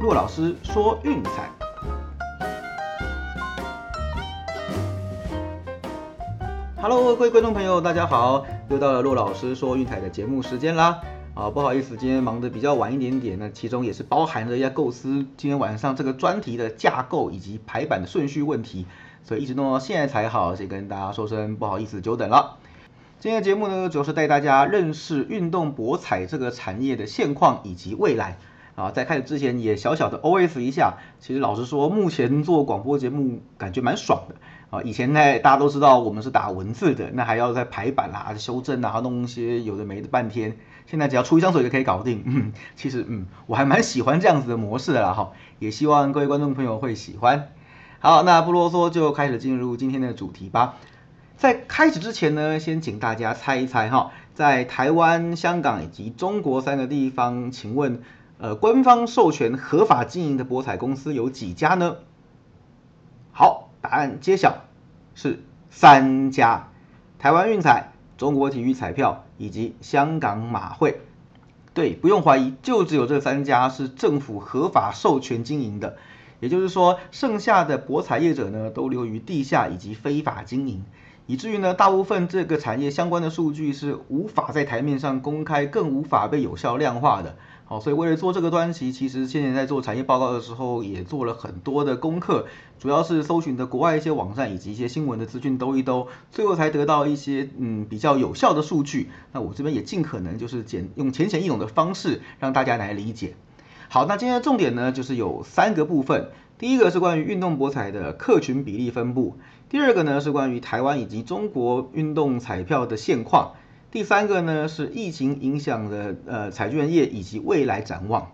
骆老师说运彩。Hello，各位观众朋友，大家好，又到了骆老师说运彩的节目时间啦。啊，不好意思，今天忙得比较晚一点点，那其中也是包含着要构思今天晚上这个专题的架构以及排版的顺序问题，所以一直弄到现在才好，先跟大家说声不好意思，久等了。今天的节目呢，主要是带大家认识运动博彩这个产业的现况以及未来。啊，在开始之前也小小的 OS 一下，其实老实说，目前做广播节目感觉蛮爽的。啊，以前呢，大家都知道我们是打文字的，那还要在排版啦、修正啊，弄一些有的没的半天。现在只要出一张嘴就可以搞定。嗯，其实嗯，我还蛮喜欢这样子的模式的啦哈，也希望各位观众朋友会喜欢。好，那不啰嗦，就开始进入今天的主题吧。在开始之前呢，先请大家猜一猜哈，在台湾、香港以及中国三个地方，请问呃，官方授权合法经营的博彩公司有几家呢？好，答案揭晓，是三家：台湾运彩、中国体育彩票以及香港马会。对，不用怀疑，就只有这三家是政府合法授权经营的。也就是说，剩下的博彩业者呢，都流于地下以及非法经营。以至于呢，大部分这个产业相关的数据是无法在台面上公开，更无法被有效量化的。好，所以为了做这个端期，其实先前在做产业报告的时候，也做了很多的功课，主要是搜寻的国外一些网站以及一些新闻的资讯兜一兜，最后才得到一些嗯比较有效的数据。那我这边也尽可能就是简用浅显易懂的方式让大家来理解。好，那今天的重点呢，就是有三个部分。第一个是关于运动博彩的客群比例分布，第二个呢是关于台湾以及中国运动彩票的现况，第三个呢是疫情影响的呃彩券业以及未来展望。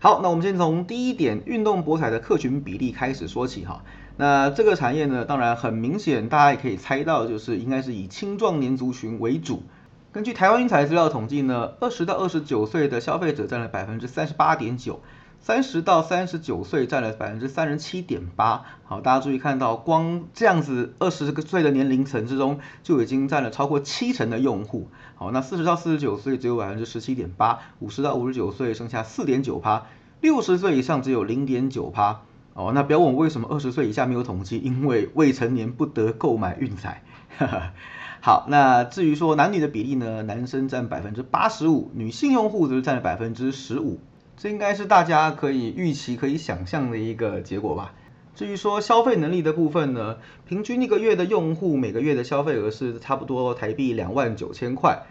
好，那我们先从第一点运动博彩的客群比例开始说起哈。那这个产业呢，当然很明显，大家也可以猜到，就是应该是以青壮年族群为主。根据台湾运彩资料统计呢，二十到二十九岁的消费者占了百分之三十八点九。三十到三十九岁占了百分之三十七点八，好，大家注意看到，光这样子二十个岁的年龄层之中，就已经占了超过七成的用户。好，那四十到四十九岁只有百分之十七点八，五十到五十九岁剩下四点九趴，六十岁以上只有零点九趴。哦，那不要问我为什么二十岁以下没有统计，因为未成年不得购买运彩。好，那至于说男女的比例呢，男生占百分之八十五，女性用户则是占了百分之十五。这应该是大家可以预期、可以想象的一个结果吧。至于说消费能力的部分呢，平均一个月的用户每个月的消费额是差不多台币两万九千块。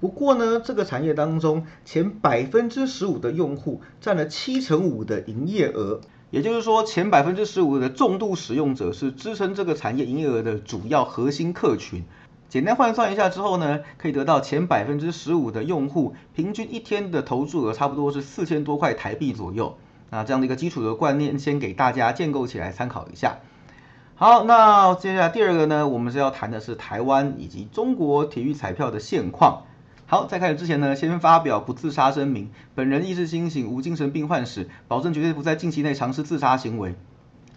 不过呢，这个产业当中前百分之十五的用户占了七成五的营业额，也就是说前百分之十五的重度使用者是支撑这个产业营业额的主要核心客群。简单换算一下之后呢，可以得到前百分之十五的用户平均一天的投注额差不多是四千多块台币左右。那这样的一个基础的观念，先给大家建构起来参考一下。好，那接下来第二个呢，我们是要谈的是台湾以及中国体育彩票的现况。好，在开始之前呢，先发表不自杀声明，本人意识清醒，无精神病患史，保证绝对不在近期内尝试自杀行为。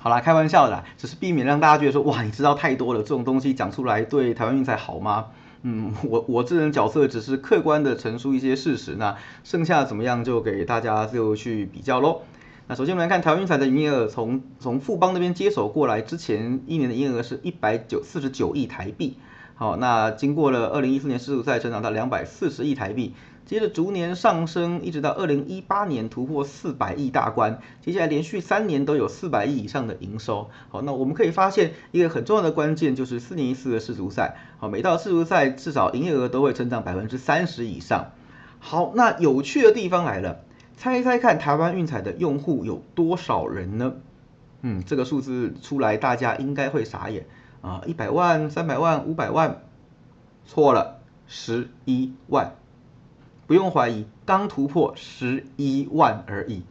好啦，开玩笑的，只是避免让大家觉得说，哇，你知道太多了，这种东西讲出来对台湾运彩好吗？嗯，我我这人角色只是客观的陈述一些事实，那剩下怎么样就给大家自由去比较喽。那首先我们来看台湾运彩的营业额，从从富邦那边接手过来之前一年的营业额是一百九四十九亿台币，好，那经过了二零一四年世足赛成长到两百四十亿台币。接着逐年上升，一直到二零一八年突破四百亿大关。接下来连续三年都有四百亿以上的营收。好，那我们可以发现一个很重要的关键就是四年一次的世足赛。好，每到世足赛至少营业额都会成长百分之三十以上。好，那有趣的地方来了，猜一猜看台湾运彩的用户有多少人呢？嗯，这个数字出来大家应该会傻眼啊！一百万、三百万、五百万，错了，十一万。不用怀疑，刚突破十一万而已，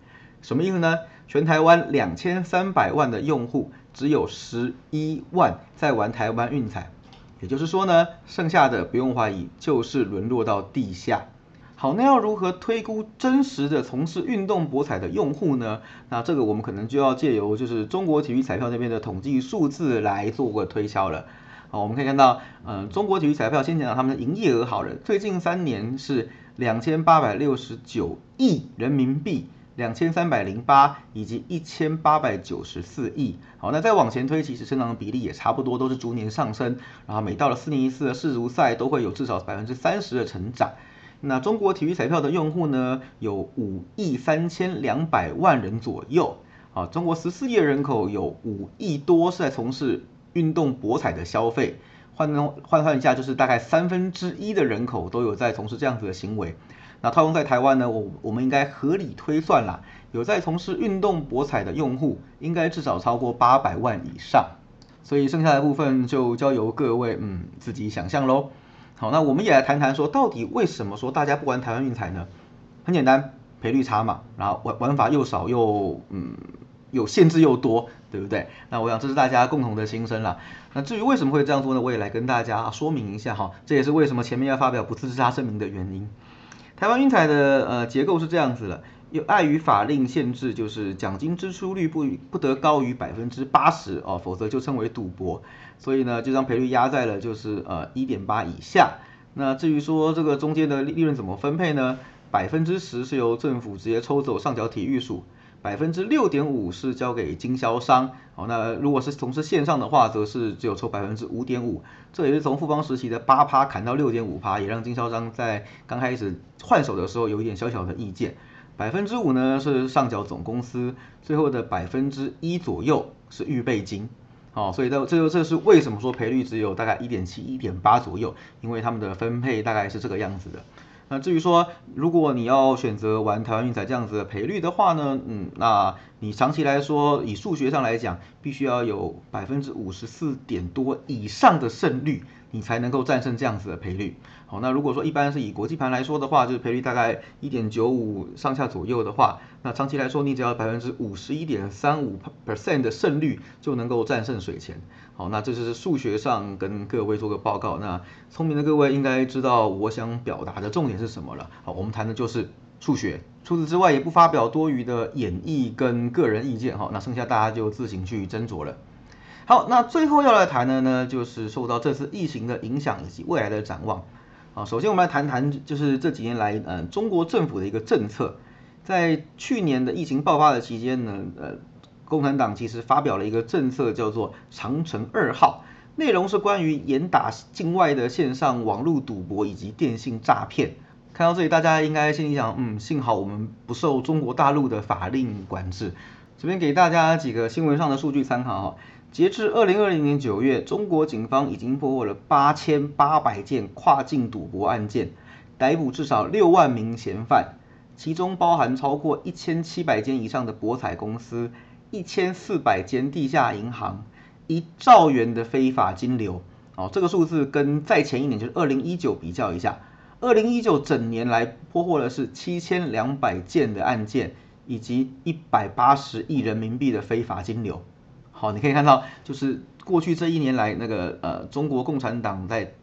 什么意思呢？全台湾两千三百万的用户，只有十一万在玩台湾运彩，也就是说呢，剩下的不用怀疑，就是沦落到地下。好，那要如何推估真实的从事运动博彩的用户呢？那这个我们可能就要借由就是中国体育彩票那边的统计数字来做个推敲了。好，我们可以看到，嗯，中国体育彩票先讲他们的营业额好了，最近三年是。两千八百六十九亿人民币，两千三百零八以及一千八百九十四亿。好，那再往前推，其实成长的比例也差不多，都是逐年上升。然后每到了四年一次的世足赛，都会有至少百分之三十的成长。那中国体育彩票的用户呢，有五亿三千两百万人左右。啊，中国十四亿人口有五亿多是在从事运动博彩的消费，换换算一下，就是大概三分之一的人口都有在从事这样子的行为。那套用在台湾呢，我我们应该合理推算啦，有在从事运动博彩的用户，应该至少超过八百万以上。所以剩下的部分就交由各位嗯自己想象喽。好，那我们也来谈谈说，到底为什么说大家不玩台湾运彩呢？很简单，赔率差嘛，然后玩玩法又少又嗯。有限制又多，对不对？那我想这是大家共同的心声了。那至于为什么会这样做呢？我也来跟大家说明一下哈。这也是为什么前面要发表不自杀声明的原因。台湾运彩的呃结构是这样子的，有碍于法令限制，就是奖金支出率不不得高于百分之八十哦，否则就称为赌博。所以呢，就将赔率压在了就是呃一点八以下。那至于说这个中间的利利润怎么分配呢？百分之十是由政府直接抽走上缴体育署。百分之六点五是交给经销商，好，那如果是从事线上的话，则是只有抽百分之五点五，这也是从复方时期的八趴砍到六点五趴，也让经销商在刚开始换手的时候有一点小小的意见。百分之五呢是上缴总公司，最后的百分之一左右是预备金，好，所以这这这是为什么说赔率只有大概一点七、一点八左右，因为他们的分配大概是这个样子的。那至于说，如果你要选择玩台湾运彩这样子的赔率的话呢，嗯，那你长期来说，以数学上来讲，必须要有百分之五十四点多以上的胜率，你才能够战胜这样子的赔率。好，那如果说一般是以国际盘来说的话，就是赔率大概一点九五上下左右的话，那长期来说，你只要百分之五十一点三五 percent 的胜率就能够战胜水钱。好，那这就是数学上跟各位做个报告。那聪明的各位应该知道我想表达的重点是什么了。好，我们谈的就是数学，除此之外也不发表多余的演绎跟个人意见。好，那剩下大家就自行去斟酌了。好，那最后要来谈的呢，就是受到这次疫情的影响以及未来的展望。啊，首先我们来谈谈，就是这几年来，嗯，中国政府的一个政策，在去年的疫情爆发的期间呢，呃。共产党其实发表了一个政策，叫做“长城二号”，内容是关于严打境外的线上网络赌博以及电信诈骗。看到这里，大家应该心里想，嗯，幸好我们不受中国大陆的法令管制。这边给大家几个新闻上的数据参考哈。截至二零二零年九月，中国警方已经破获了八千八百件跨境赌博案件，逮捕至少六万名嫌犯，其中包含超过一千七百间以上的博彩公司。一千四百间地下银行，一兆元的非法金流，哦，这个数字跟在前一年就是二零一九比较一下，二零一九整年来破获的是七千两百件的案件，以及一百八十亿人民币的非法金流。好，你可以看到，就是过去这一年来，那个呃，中国共产党在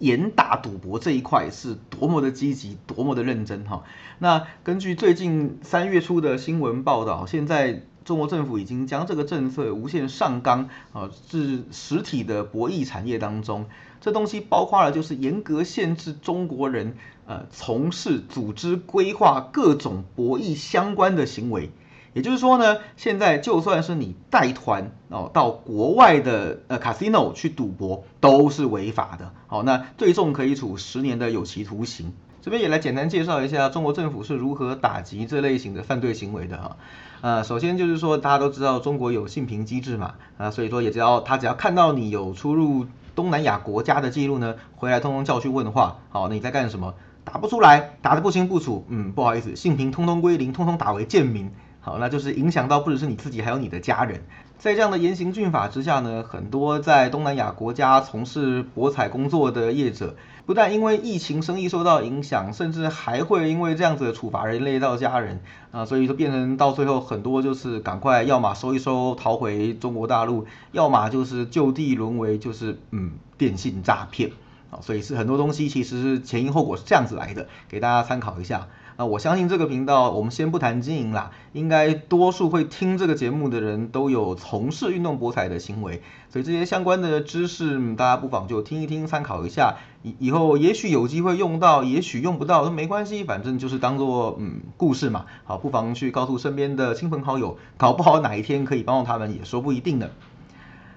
严打赌博这一块是多么的积极，多么的认真哈。那根据最近三月初的新闻报道，现在。中国政府已经将这个政策无限上纲啊，至实体的博弈产业当中。这东西包括了就是严格限制中国人呃从事、组织、规划各种博弈相关的行为。也就是说呢，现在就算是你带团哦到国外的呃 casino 去赌博，都是违法的。好，那最重可以处十年的有期徒刑。这边也来简单介绍一下中国政府是如何打击这类型的犯罪行为的哈。呃，首先就是说大家都知道中国有信评机制嘛，啊，所以说也只要他只要看到你有出入东南亚国家的记录呢，回来通通叫去问话，好，那你在干什么？打不出来，打得不清不楚，嗯，不好意思，信评通通归零，通通打为贱民。好，那就是影响到不只是你自己，还有你的家人。在这样的严刑峻法之下呢，很多在东南亚国家从事博彩工作的业者，不但因为疫情生意受到影响，甚至还会因为这样子的处罚人累到家人啊，所以就变成到最后很多就是赶快要么收一收逃回中国大陆，要么就是就地沦为就是嗯电信诈骗。啊，所以是很多东西其实是前因后果是这样子来的，给大家参考一下。那我相信这个频道，我们先不谈经营啦，应该多数会听这个节目的人都有从事运动博彩的行为，所以这些相关的知识，大家不妨就听一听，参考一下。以以后也许有机会用到，也许用不到都没关系，反正就是当做嗯故事嘛。好，不妨去告诉身边的亲朋好友，搞不好哪一天可以帮到他们，也说不一定呢。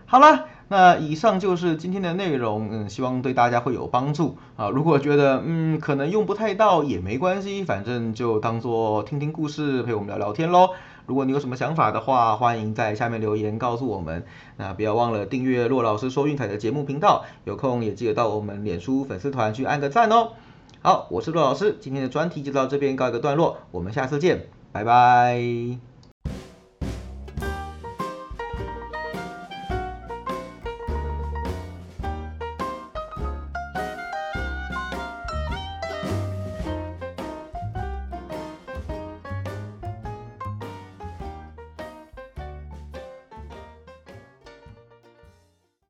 好了。那以上就是今天的内容，嗯，希望对大家会有帮助啊。如果觉得嗯可能用不太到也没关系，反正就当做听听故事，陪我们聊聊天喽。如果你有什么想法的话，欢迎在下面留言告诉我们。那不要忘了订阅骆老师说运彩的节目频道，有空也记得到我们脸书粉丝团去按个赞哦。好，我是骆老师，今天的专题就到这边告一个段落，我们下次见，拜拜。